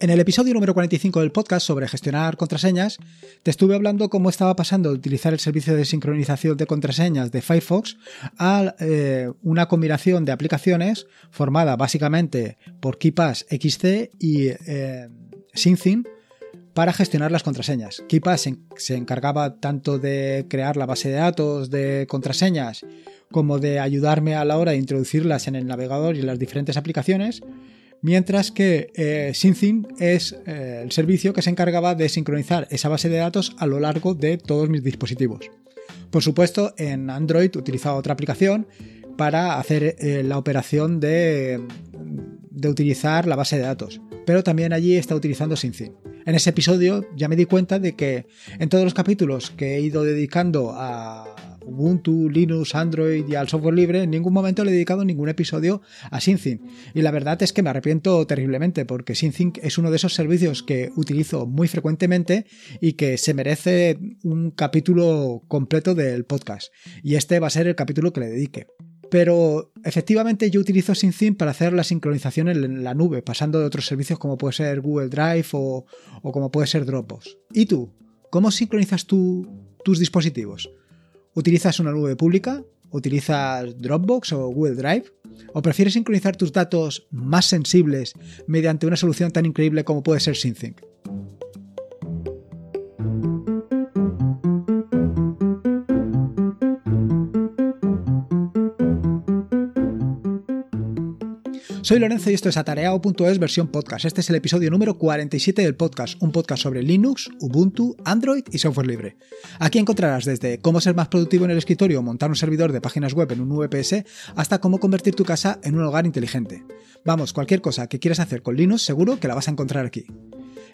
En el episodio número 45 del podcast sobre gestionar contraseñas, te estuve hablando cómo estaba pasando de utilizar el servicio de sincronización de contraseñas de Firefox a eh, una combinación de aplicaciones formada básicamente por KeePass XC y eh, para gestionar las contraseñas. KeePass se encargaba tanto de crear la base de datos de contraseñas como de ayudarme a la hora de introducirlas en el navegador y en las diferentes aplicaciones mientras que eh, es eh, el servicio que se encargaba de sincronizar esa base de datos a lo largo de todos mis dispositivos. Por supuesto, en Android utilizaba otra aplicación para hacer eh, la operación de, de, utilizar la base de datos, pero también allí está utilizando SyncIn. En ese episodio ya me di cuenta de que en todos los capítulos que he ido dedicando a Ubuntu, Linux, Android y al software libre, en ningún momento le he dedicado ningún episodio a SyncThing. Y la verdad es que me arrepiento terriblemente porque SyncThing es uno de esos servicios que utilizo muy frecuentemente y que se merece un capítulo completo del podcast. Y este va a ser el capítulo que le dedique. Pero efectivamente yo utilizo SyncThing para hacer la sincronización en la nube, pasando de otros servicios como puede ser Google Drive o, como puede ser Dropbox. ¿Y tú? ¿Cómo sincronizas tus dispositivos? ¿Utilizas una nube pública? ¿Utilizas Dropbox o Google Drive? ¿O prefieres sincronizar tus datos más sensibles mediante una solución tan increíble como puede ser SyncThing? Soy Lorenzo y esto es Atareado.es versión podcast. Este es el episodio número 47 del podcast, un podcast sobre Linux, Ubuntu, Android y software libre. Aquí encontrarás desde cómo ser más productivo en el escritorio o montar un servidor de páginas web en un VPS hasta cómo convertir tu casa en un hogar inteligente. Vamos, cualquier cosa que quieras hacer con Linux seguro que la vas a encontrar aquí.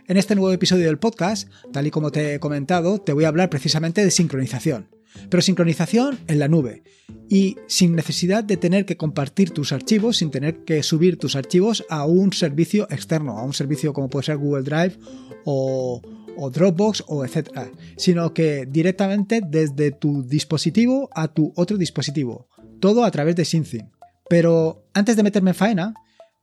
En este nuevo episodio del podcast, tal y como te he comentado, te voy a hablar precisamente de sincronización pero sincronización en la nube y sin necesidad de tener que compartir tus archivos, sin tener que subir tus archivos a un servicio externo, a un servicio como puede ser Google Drive o, Dropbox o etcétera, sino que directamente desde tu dispositivo a tu otro dispositivo, todo a través de SyncThing. Pero antes de meterme en faena,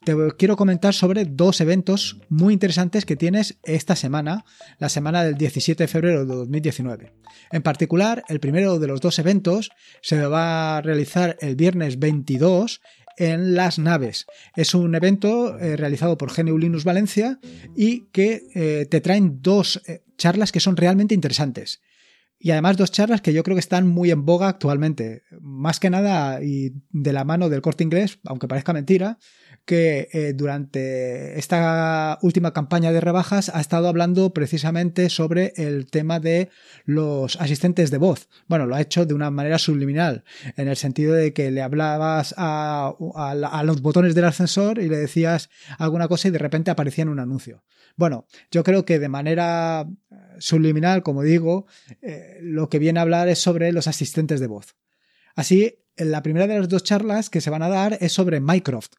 te quiero comentar sobre dos eventos muy interesantes que tienes esta semana, la semana del 17 de febrero de 2019. En particular, el primero de los dos eventos se va a realizar el viernes 22 en las naves. Es un evento eh, realizado por GNU Linux Valencia y que eh, te traen dos eh, charlas que son realmente interesantes. Y además dos charlas que yo creo que están muy en boga actualmente. Más que nada y de la mano del corte inglés, aunque parezca mentira, que eh, durante esta última campaña de rebajas ha estado hablando precisamente sobre el tema de los asistentes de voz. Bueno, lo ha hecho de una manera subliminal, en el sentido de que le hablabas a, los botones del ascensor y le decías alguna cosa y de repente aparecía en un anuncio. Bueno, yo creo que de manera eh, subliminal, como digo, eh, lo que viene a hablar es sobre los asistentes de voz. Así, la primera de las dos charlas que se van a dar es sobre Minecraft.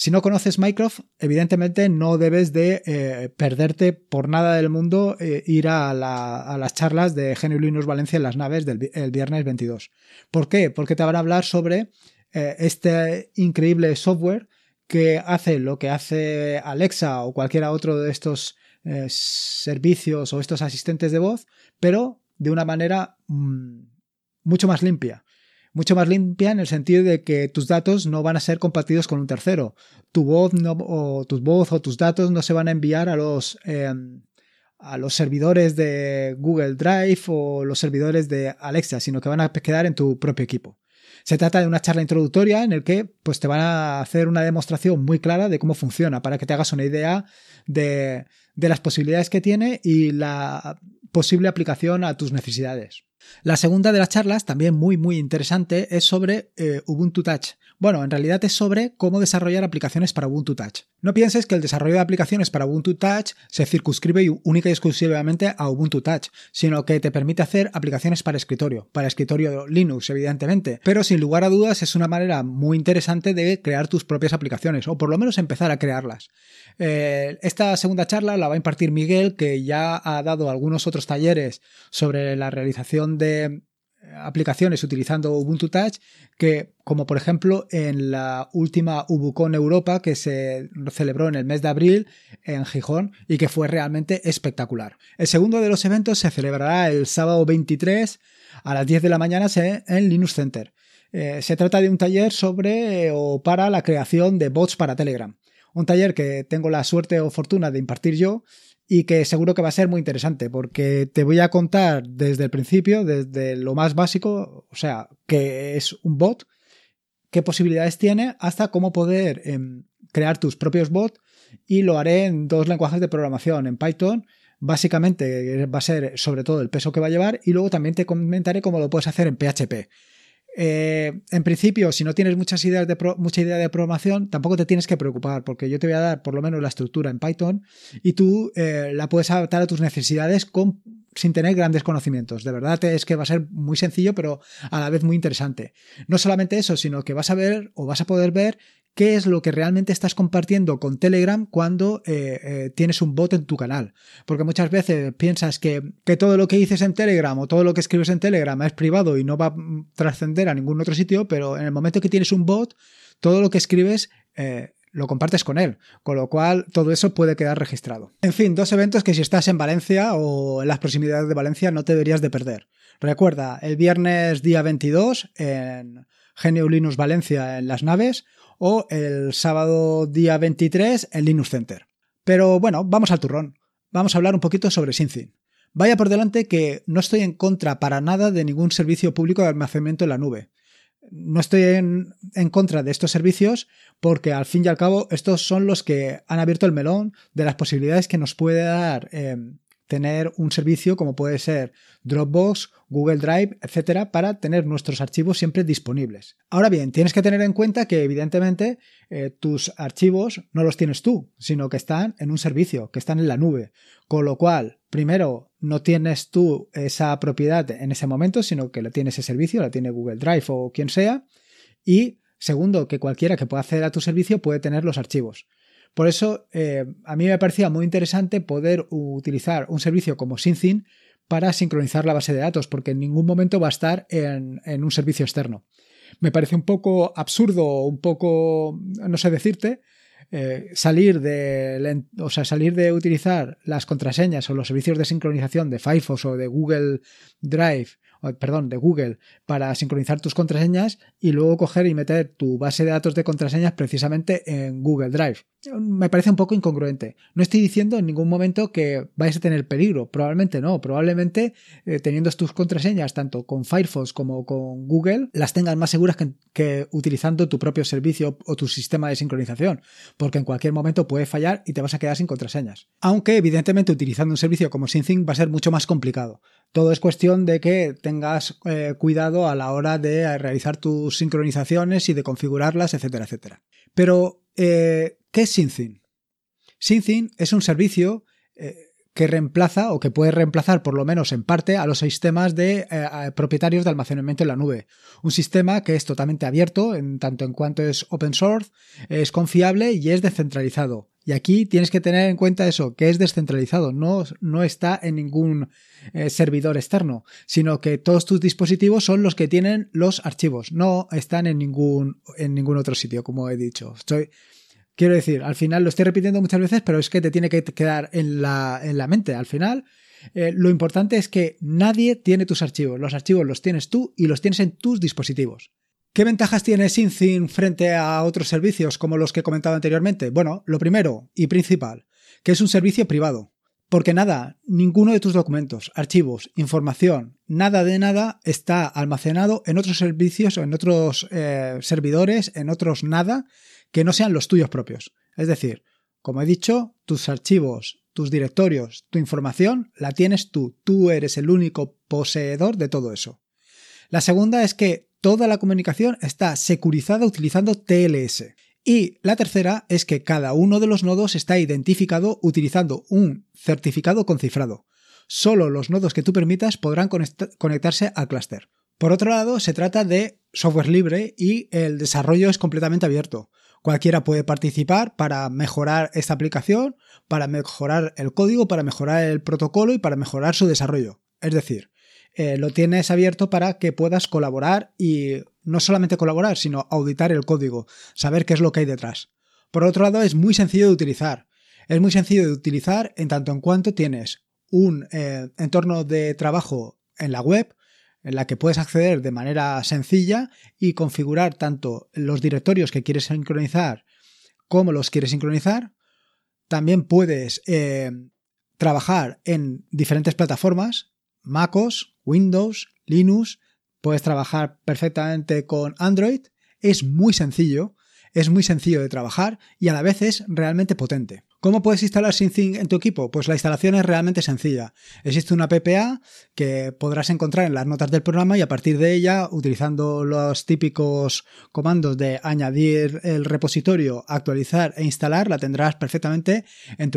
Si no conoces Minecraft, evidentemente no debes de eh, perderte por nada del mundo eh, ir a, las charlas de GNU Linux Valencia en las naves del el viernes 22. ¿Por qué? Porque te van a hablar sobre eh, este increíble software que hace lo que hace Alexa o cualquiera otro de estos servicios o estos asistentes de voz, pero de una manera mm, mucho más limpia mucho más limpia en el sentido de que tus datos no van a ser compartidos con un tercero. Tu voz o tus voz o tus datos no se van a enviar a los em, a los servidores de Google Drive o los servidores de Alexa, sino que van a quedar en tu propio equipo. Se trata de una charla introductoria en el que pues, te van a hacer una demostración muy clara de cómo funciona para que te hagas una idea de, de las posibilidades que tiene y la posible aplicación a tus necesidades. La segunda de las charlas, también muy muy interesante, es sobre eh, Ubuntu Touch. Bueno, en realidad es sobre cómo desarrollar aplicaciones para Ubuntu Touch. No pienses que el desarrollo de aplicaciones para Ubuntu Touch se circunscribe única y exclusivamente a Ubuntu Touch, sino que te permite hacer aplicaciones para escritorio, para escritorio Linux, evidentemente. Pero sin lugar a dudas es una manera muy interesante de crear tus propias aplicaciones, o por lo menos empezar a crearlas. Eh, esta segunda charla la va a impartir Miguel, que ya ha dado algunos otros talleres sobre la realización de aplicaciones utilizando Ubuntu Touch que, como por ejemplo en la última UbuCon Europa que se celebró en el mes de abril en Gijón y que fue realmente espectacular. El segundo de los eventos se celebrará el sábado 23 a las 10 de la mañana en Linux Center. Eh, se trata de un taller sobre o para la creación de bots para Telegram. Un taller que tengo la suerte o fortuna de impartir yo y que seguro que va a ser muy interesante porque te voy a contar desde el principio, desde lo más básico, o sea, que es un bot, qué posibilidades tiene, hasta cómo poder em, crear tus propios bots y lo haré en dos lenguajes de programación, en Python. Básicamente va a ser sobre todo el peso que va a llevar y luego también te comentaré cómo lo puedes hacer en PHP. Eh, en principio, si no tienes muchas ideas de mucha idea de programación, tampoco te tienes que preocupar, porque yo te voy a dar por lo menos la estructura en Python y tú eh, la puedes adaptar a tus necesidades sin tener grandes conocimientos. De verdad es que va a ser muy sencillo, pero a la vez muy interesante. No solamente eso, sino que vas a ver o vas a poder ver qué es lo que realmente estás compartiendo con Telegram cuando eh, eh, tienes un bot en tu canal. Porque muchas veces piensas que, todo lo que dices en Telegram o todo lo que escribes en Telegram es privado y no va a trascender a ningún otro sitio, pero en el momento que tienes un bot, todo lo que escribes... Eh, lo compartes con él, con lo cual todo eso puede quedar registrado. En fin, dos eventos que si estás en Valencia o en las proximidades de Valencia no te deberías de perder. Recuerda, el viernes día 22 en Genio Linux Valencia en las naves, o el sábado día 23 en Linux Center. Pero bueno, vamos al turrón. Vamos a hablar un poquito sobre Synthin. Vaya por delante que no estoy en contra para nada de ningún servicio público de almacenamiento en la nube. No estoy en, contra de estos servicios porque al fin y al cabo estos son los que han abierto el melón de las posibilidades que nos puede dar eh, tener un servicio como puede ser Dropbox, Google Drive, etcétera, para tener nuestros archivos siempre disponibles. Ahora bien, tienes que tener en cuenta que evidentemente eh, tus archivos no los tienes tú, sino que están en un servicio, que están en la nube. Con lo cual, primero, no tienes tú esa propiedad en ese momento, sino que lo tiene ese servicio, la tiene Google Drive o quien sea. Y segundo, que cualquiera que pueda acceder a tu servicio puede tener los archivos. Por eso, eh, a mí me parecía muy interesante poder utilizar un servicio como Synthin para sincronizar la base de datos, porque en ningún momento va a estar en, un servicio externo. Me parece un poco absurdo, un poco, no sé decirte, eh, salir de o sea, salir de utilizar las contraseñas o los servicios de sincronización de Firefox o de Google Drive perdón, de Google para sincronizar tus contraseñas y luego coger y meter tu base de datos de contraseñas precisamente en Google Drive. Me parece un poco incongruente. No estoy diciendo en ningún momento que vais a tener peligro, probablemente no, probablemente eh, teniendo tus contraseñas tanto con Firefox como con Google las tengas más seguras que, utilizando tu propio servicio o tu sistema de sincronización, porque en cualquier momento puede fallar y te vas a quedar sin contraseñas. Aunque evidentemente utilizando un servicio como SyncThing va a ser mucho más complicado. Todo es cuestión de que tengas eh, cuidado a la hora de realizar tus sincronizaciones y de configurarlas, etcétera, etcétera. Pero, eh, ¿qué es Synthin? Synthin es un servicio eh, que reemplaza o que puede reemplazar por lo menos en parte a los sistemas de propietarios de almacenamiento en la nube. Un sistema que es totalmente abierto en tanto en cuanto es open source, es confiable y es descentralizado. Y aquí tienes que tener en cuenta eso, que es descentralizado, no, no está en ningún eh, servidor externo, sino que todos tus dispositivos son los que tienen los archivos, no están en ningún, en ningún otro sitio, como he dicho. Quiero decir, al final lo estoy repitiendo muchas veces, pero es que te tiene que quedar en la, en la mente. Al final, eh, lo importante es que nadie tiene tus archivos, los archivos los tienes tú y los tienes en tus dispositivos. ¿Qué ventajas tiene Synthin frente a otros servicios como los que he comentado anteriormente? Bueno, lo primero y principal, que es un servicio privado. Porque nada, ninguno de tus documentos, archivos, información, nada de nada está almacenado en otros servicios o en otros eh, servidores, en otros nada, que no sean los tuyos propios. Es decir, como he dicho, tus archivos, tus directorios, tu información la tienes tú. Tú eres el único poseedor de todo eso. La segunda es que toda la comunicación está securizada utilizando TLS. Y la tercera es que cada uno de los nodos está identificado utilizando un certificado con cifrado. Solo los nodos que tú permitas podrán conectarse al clúster. Por otro lado, se trata de software libre y el desarrollo es completamente abierto. Cualquiera puede participar para mejorar esta aplicación, para mejorar el código, para mejorar el protocolo y para mejorar su desarrollo. Es decir, eh, lo tienes abierto para que puedas colaborar y no solamente colaborar, sino auditar el código, saber qué es lo que hay detrás. Por otro lado, es muy sencillo de utilizar. Es muy sencillo de utilizar en tanto en cuanto tienes un eh, entorno de trabajo en la web en la que puedes acceder de manera sencilla y configurar tanto los directorios que quieres sincronizar como los quieres sincronizar. También puedes eh, trabajar en diferentes plataformas, MacOS, Windows, Linux, puedes trabajar perfectamente con Android. Es muy sencillo, es muy sencillo de trabajar y a la vez es realmente potente. ¿Cómo puedes instalar SyncThing en tu equipo? Pues la instalación es realmente sencilla. Existe una PPA que podrás encontrar en las notas del programa y a partir de ella, utilizando los típicos comandos de añadir el repositorio, actualizar e instalar, la tendrás perfectamente en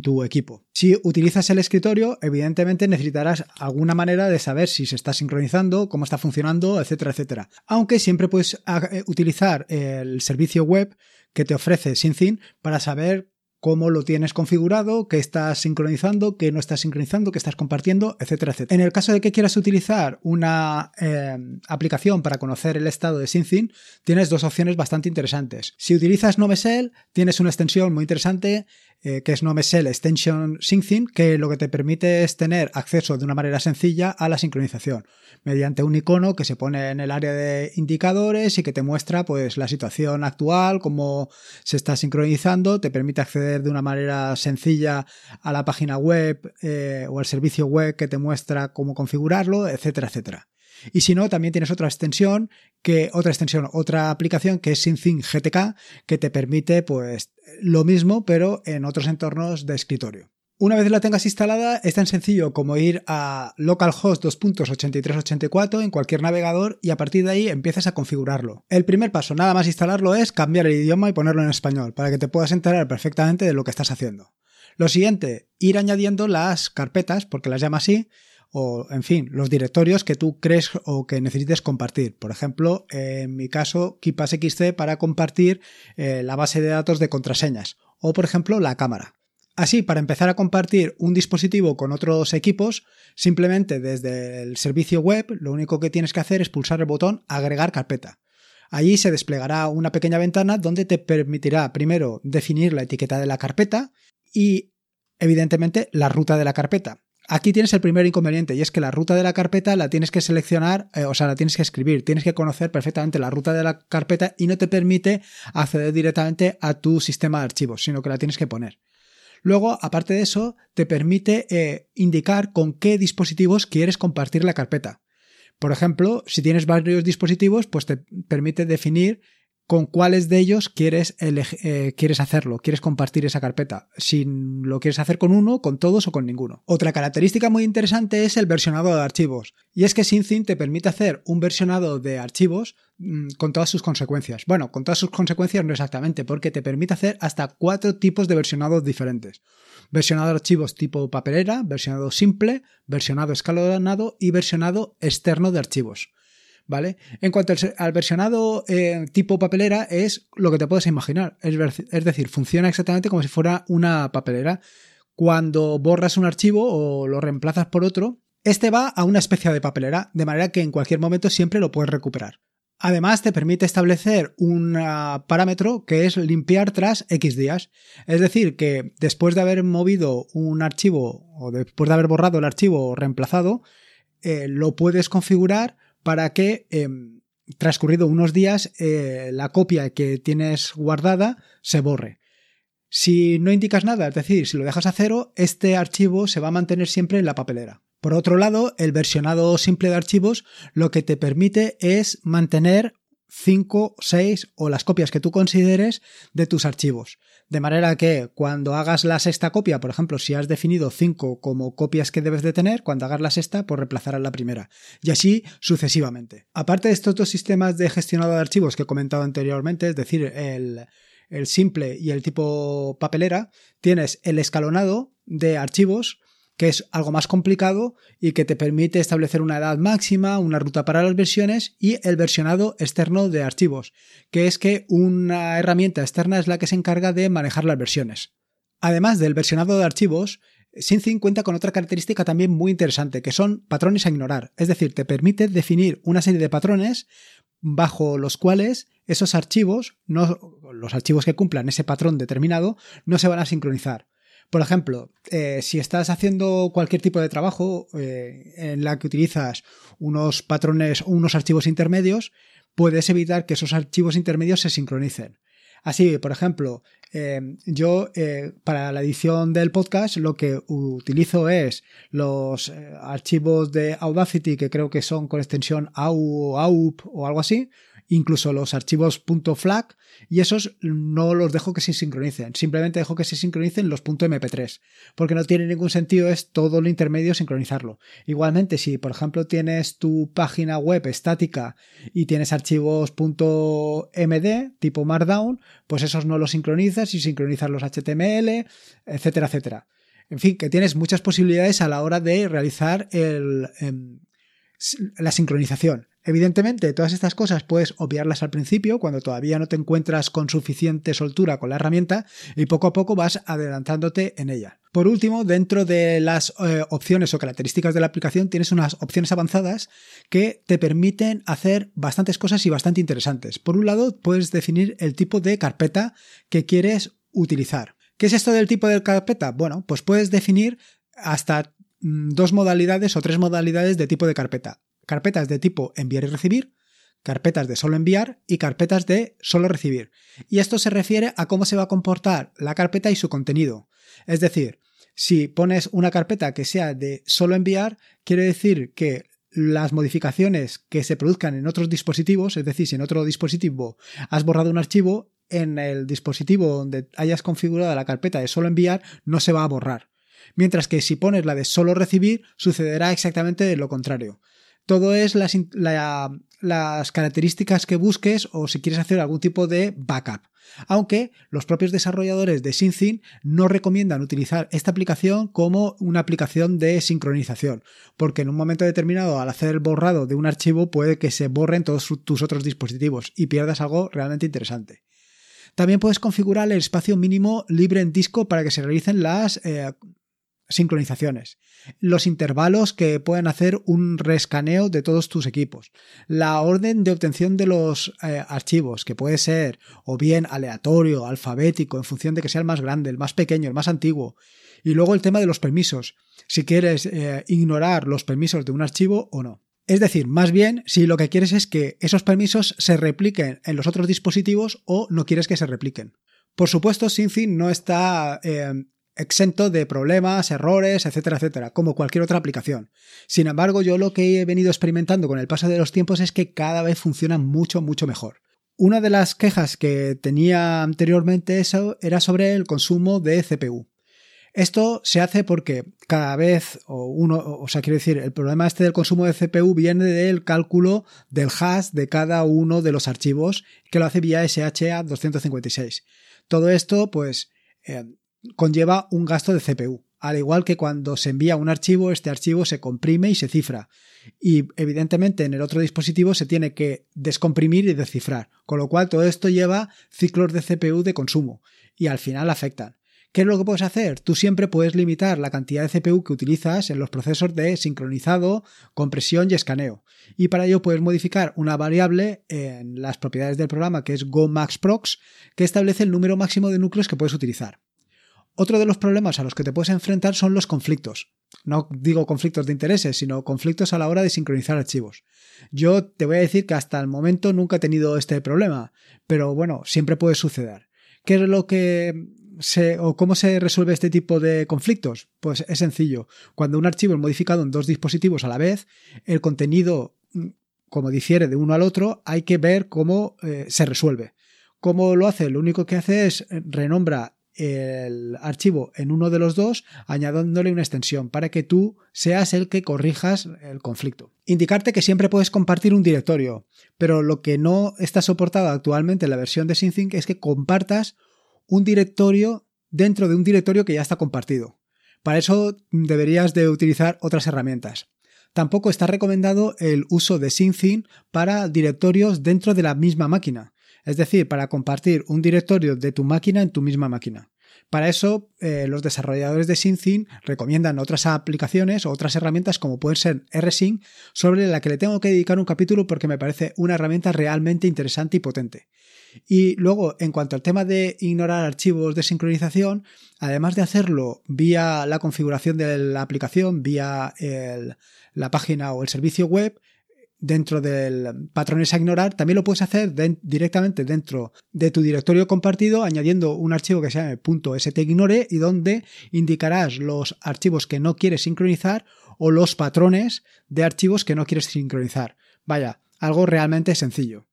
tu, equipo. Si utilizas el escritorio, evidentemente necesitarás alguna manera de saber si se está sincronizando, cómo está funcionando, etcétera, etcétera. Aunque siempre puedes eh, utilizar el servicio web que te ofrece SyncThing para saber cómo lo tienes configurado, qué estás sincronizando, qué no estás sincronizando, qué estás compartiendo, etcétera, etcétera. En el caso de que quieras utilizar una eh, aplicación para conocer el estado de SyncThing, tienes dos opciones bastante interesantes. Si utilizas Novesell, tienes una extensión muy interesante eh, que es NoMesel Extension SyncThing, que lo que te permite es tener acceso de una manera sencilla a la sincronización, mediante un icono que se pone en el área de indicadores y que te muestra pues la situación actual, cómo se está sincronizando, te permite acceder de una manera sencilla a la página web eh, o al servicio web que te muestra cómo configurarlo, etcétera, etcétera. Y si no, también tienes otra extensión, que, otra extensión, otra aplicación que es SyncThing GTK, que te permite, pues, lo mismo, pero en otros entornos de escritorio. Una vez la tengas instalada, es tan sencillo como ir a localhost 2.8384 en cualquier navegador y a partir de ahí empiezas a configurarlo. El primer paso, nada más instalarlo, es cambiar el idioma y ponerlo en español, para que te puedas enterar perfectamente de lo que estás haciendo. Lo siguiente, ir añadiendo las carpetas, porque las llama así, o, en fin, los directorios que tú crees o que necesites compartir. Por ejemplo, en mi caso, KeePassXC para compartir eh, la base de datos de contraseñas o, por ejemplo, la cámara. Así, para empezar a compartir un dispositivo con otros equipos, simplemente desde el servicio web, lo único que tienes que hacer es pulsar el botón agregar carpeta. Allí se desplegará una pequeña ventana donde te permitirá primero definir la etiqueta de la carpeta y, evidentemente, la ruta de la carpeta. Aquí tienes el primer inconveniente y es que la ruta de la carpeta la tienes que seleccionar, eh, o sea, la tienes que escribir, tienes que conocer perfectamente la ruta de la carpeta y no te permite acceder directamente a tu sistema de archivos, sino que la tienes que poner. Luego, aparte de eso, te permite eh, indicar con qué dispositivos quieres compartir la carpeta. Por ejemplo, si tienes varios dispositivos, pues te permite definir con cuáles de ellos quieres, eh, quieres hacerlo, quieres compartir esa carpeta. Si lo quieres hacer con uno, con todos o con ninguno. Otra característica muy interesante es el versionado de archivos. Y es que SyncThing te permite hacer un versionado de archivos mm, con todas sus consecuencias. Bueno, con todas sus consecuencias no exactamente, porque te permite hacer hasta cuatro tipos de versionados diferentes. Versionado de archivos tipo papelera, versionado simple, versionado escalonado y versionado externo de archivos. En cuanto al, versionado eh, tipo papelera, es lo que te puedes imaginar. Es, es decir, funciona exactamente como si fuera una papelera. Cuando borras un archivo o lo reemplazas por otro, este va a una especie de papelera, de manera que en cualquier momento siempre lo puedes recuperar. Además, te permite establecer un ah, parámetro que es limpiar tras X días. Es decir, que después de haber movido un archivo o después de haber borrado el archivo o reemplazado, eh, lo puedes configurar para que em, transcurrido unos días eh, la copia que tienes guardada se borre. Si no indicas nada, es decir, si lo dejas a cero, este archivo se va a mantener siempre en la papelera. Por otro lado, el versionado simple de archivos lo que te permite es mantener 5, 6 o las copias que tú consideres de tus archivos. De manera que cuando hagas la sexta copia, por ejemplo, si has definido 5 como copias que debes de tener, cuando hagas la sexta, pues reemplazarás la primera. Y así sucesivamente. Aparte de estos dos sistemas de gestionado de archivos que he comentado anteriormente, es decir, el, el simple y el tipo papelera, tienes el escalonado de archivos que es algo más complicado y que te permite establecer una edad máxima, una ruta para las versiones y el versionado externo de archivos, que es que una herramienta externa es la que se encarga de manejar las versiones. Además del versionado de archivos, SyncThing cuenta con otra característica también muy interesante, que son patrones a ignorar. Es decir, te permite definir una serie de patrones bajo los cuales esos archivos, los archivos que cumplan ese patrón determinado, no se van a sincronizar. Por ejemplo, eh, si estás haciendo cualquier tipo de trabajo eh, en la que utilizas unos patrones o unos archivos intermedios, puedes evitar que esos archivos intermedios se sincronicen. Así, por ejemplo, eh, yo para la edición del podcast lo que utilizo es los archivos de Audacity que creo que son con extensión AU o AUP o algo así, incluso los archivos .flag y esos no los dejo que se sincronicen, simplemente dejo que se sincronicen los .mp3, porque no tiene ningún sentido es todo lo intermedio sincronizarlo. Igualmente, si por ejemplo tienes tu página web estática y tienes archivos .md tipo Markdown, pues esos no los sincronizas y sincronizas los HTML, etcétera, etcétera. En fin, que tienes muchas posibilidades a la hora de realizar em, la sincronización. Evidentemente, todas estas cosas puedes obviarlas al principio cuando todavía no te encuentras con suficiente soltura con la herramienta y poco a poco vas adelantándote en ella. Por último, dentro de las eh, opciones o características de la aplicación tienes unas opciones avanzadas que te permiten hacer bastantes cosas y bastante interesantes. Por un lado, puedes definir el tipo de carpeta que quieres utilizar. ¿Qué es esto del tipo de carpeta? Bueno, pues puedes definir hasta mm, dos modalidades o tres modalidades de tipo de carpeta carpetas de tipo enviar y recibir, carpetas de solo enviar y carpetas de solo recibir. Y esto se refiere a cómo se va a comportar la carpeta y su contenido. Es decir, si pones una carpeta que sea de solo enviar, quiere decir que las modificaciones que se produzcan en otros dispositivos, es decir, si en otro dispositivo has borrado un archivo, en el dispositivo donde hayas configurado la carpeta de solo enviar no se va a borrar. Mientras que si pones la de solo recibir, sucederá exactamente lo contrario. Todo es las, las características que busques o si quieres hacer algún tipo de backup. Aunque los propios desarrolladores de SyncThing no recomiendan utilizar esta aplicación como una aplicación de sincronización, porque en un momento determinado al hacer el borrado de un archivo puede que se borren todos tus otros dispositivos y pierdas algo realmente interesante. También puedes configurar el espacio mínimo libre en disco para que se realicen las eh, sincronizaciones, los intervalos que pueden hacer un rescaneo de todos tus equipos, la orden de obtención de los eh, archivos, que puede ser o bien aleatorio, alfabético, en función de que sea el más grande, el más pequeño, el más antiguo, y luego el tema de los permisos, si quieres eh, ignorar los permisos de un archivo o no. Es decir, más bien si lo que quieres es que esos permisos se repliquen en los otros dispositivos o no quieres que se repliquen. Por supuesto, SyncThing no está eh, exento de problemas, errores, etcétera, etcétera, como cualquier otra aplicación. Sin embargo, yo lo que he venido experimentando con el paso de los tiempos es que cada vez funciona mucho, mucho mejor. Una de las quejas que tenía anteriormente eso era sobre el consumo de CPU. Esto se hace porque cada vez, o uno, o sea, quiero decir, el problema este del consumo de CPU viene del cálculo del hash de cada uno de los archivos que lo hace vía SHA 256. Todo esto, pues, eh, conlleva un gasto de CPU. Al igual que cuando se envía un archivo, este archivo se comprime y se cifra. Y evidentemente en el otro dispositivo se tiene que descomprimir y descifrar. Con lo cual todo esto lleva ciclos de CPU de consumo y al final afectan. ¿Qué es lo que puedes hacer? Tú siempre puedes limitar la cantidad de CPU que utilizas en los procesos de sincronizado, compresión y escaneo. Y para ello puedes modificar una variable en las propiedades del programa que es GoMaxProx que establece el número máximo de núcleos que puedes utilizar. Otro de los problemas a los que te puedes enfrentar son los conflictos. No digo conflictos de intereses, sino conflictos a la hora de sincronizar archivos. Yo te voy a decir que hasta el momento nunca he tenido este problema, pero bueno, siempre puede suceder. ¿Qué es lo que se, o cómo se resuelve este tipo de conflictos? Pues es sencillo. Cuando un archivo es modificado en dos dispositivos a la vez, el contenido, mm, como difiere de uno al otro, hay que ver cómo eh, se resuelve. ¿Cómo lo hace? Lo único que hace es renombra el archivo en uno de los dos añadiéndole una extensión para que tú seas el que corrijas el conflicto. Indicarte que siempre puedes compartir un directorio, pero lo que no está soportado actualmente en la versión de SyncThing es que compartas un directorio dentro de un directorio que ya está compartido. Para eso deberías de utilizar otras herramientas. Tampoco está recomendado el uso de SyncThing para directorios dentro de la misma máquina es decir, para compartir un directorio de tu máquina en tu misma máquina. Para eso, eh, los desarrolladores de SyncThing recomiendan otras aplicaciones o otras herramientas como pueden ser RSync, sobre la que le tengo que dedicar un capítulo porque me parece una herramienta realmente interesante y potente. Y luego, en cuanto al tema de ignorar archivos de sincronización, además de hacerlo vía la configuración de la aplicación, vía la página o el servicio web, dentro del patrones a ignorar, también lo puedes hacer directamente dentro de tu directorio compartido añadiendo un archivo que se llame .stignore y donde indicarás los archivos que no quieres sincronizar o los patrones de archivos que no quieres sincronizar. Vaya, algo realmente sencillo.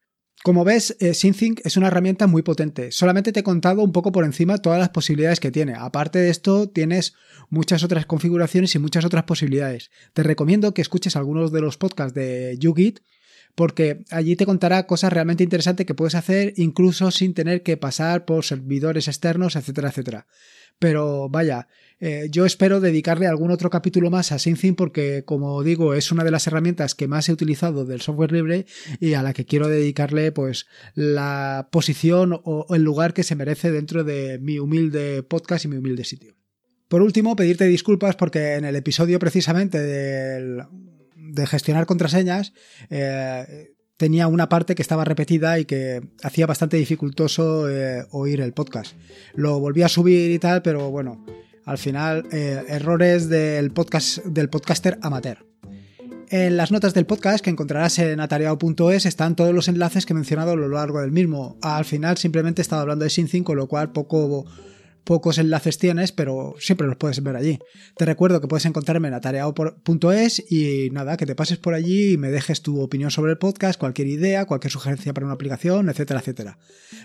Como ves, eh, SyncThing es una herramienta muy potente. Solamente te he contado un poco por encima todas las posibilidades que tiene. Aparte de esto, tienes muchas otras configuraciones y muchas otras posibilidades. Te recomiendo que escuches algunos de los podcasts de YouGit porque allí te contará cosas realmente interesantes que puedes hacer incluso sin tener que pasar por servidores externos, etcétera, etcétera. Pero vaya, eh, yo espero dedicarle algún otro capítulo más a SyncThing porque, como digo, es una de las herramientas que más he utilizado del software libre y a la que quiero dedicarle pues la posición o el lugar que se merece dentro de mi humilde podcast y mi humilde sitio. Por último, pedirte disculpas porque en el episodio precisamente de gestionar contraseñas eh, tenía una parte que estaba repetida y que hacía bastante dificultoso eh, oír el podcast. Lo volví a subir y tal, pero bueno, al final, eh, errores del, podcast, del podcaster amateur. En las notas del podcast que encontrarás en atareado.es están todos los enlaces que he mencionado a lo largo del mismo. Al final simplemente he estado hablando de SynthIn, con lo cual poco pocos enlaces tienes, pero siempre los puedes ver allí. Te recuerdo que puedes encontrarme en atareado.es y nada, que te pases por allí y me dejes tu opinión sobre el podcast, cualquier idea, cualquier sugerencia para una aplicación, etcétera, etcétera.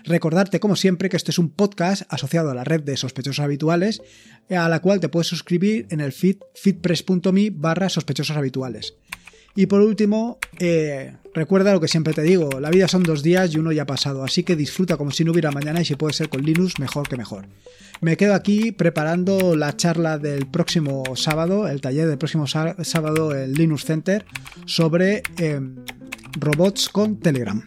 Recordarte, como siempre, que este es un podcast asociado a la red de sospechosos habituales, a la cual te puedes suscribir en el feed feedpress.me barra sospechosos habituales. Y por último, eh, recuerda lo que siempre te digo, la vida son dos días y uno ya ha pasado, así que disfruta como si no hubiera mañana y si puede ser con Linux, mejor que mejor. Me quedo aquí preparando la charla del próximo sábado, el taller del próximo sábado en Linux Center sobre em, robots con Telegram.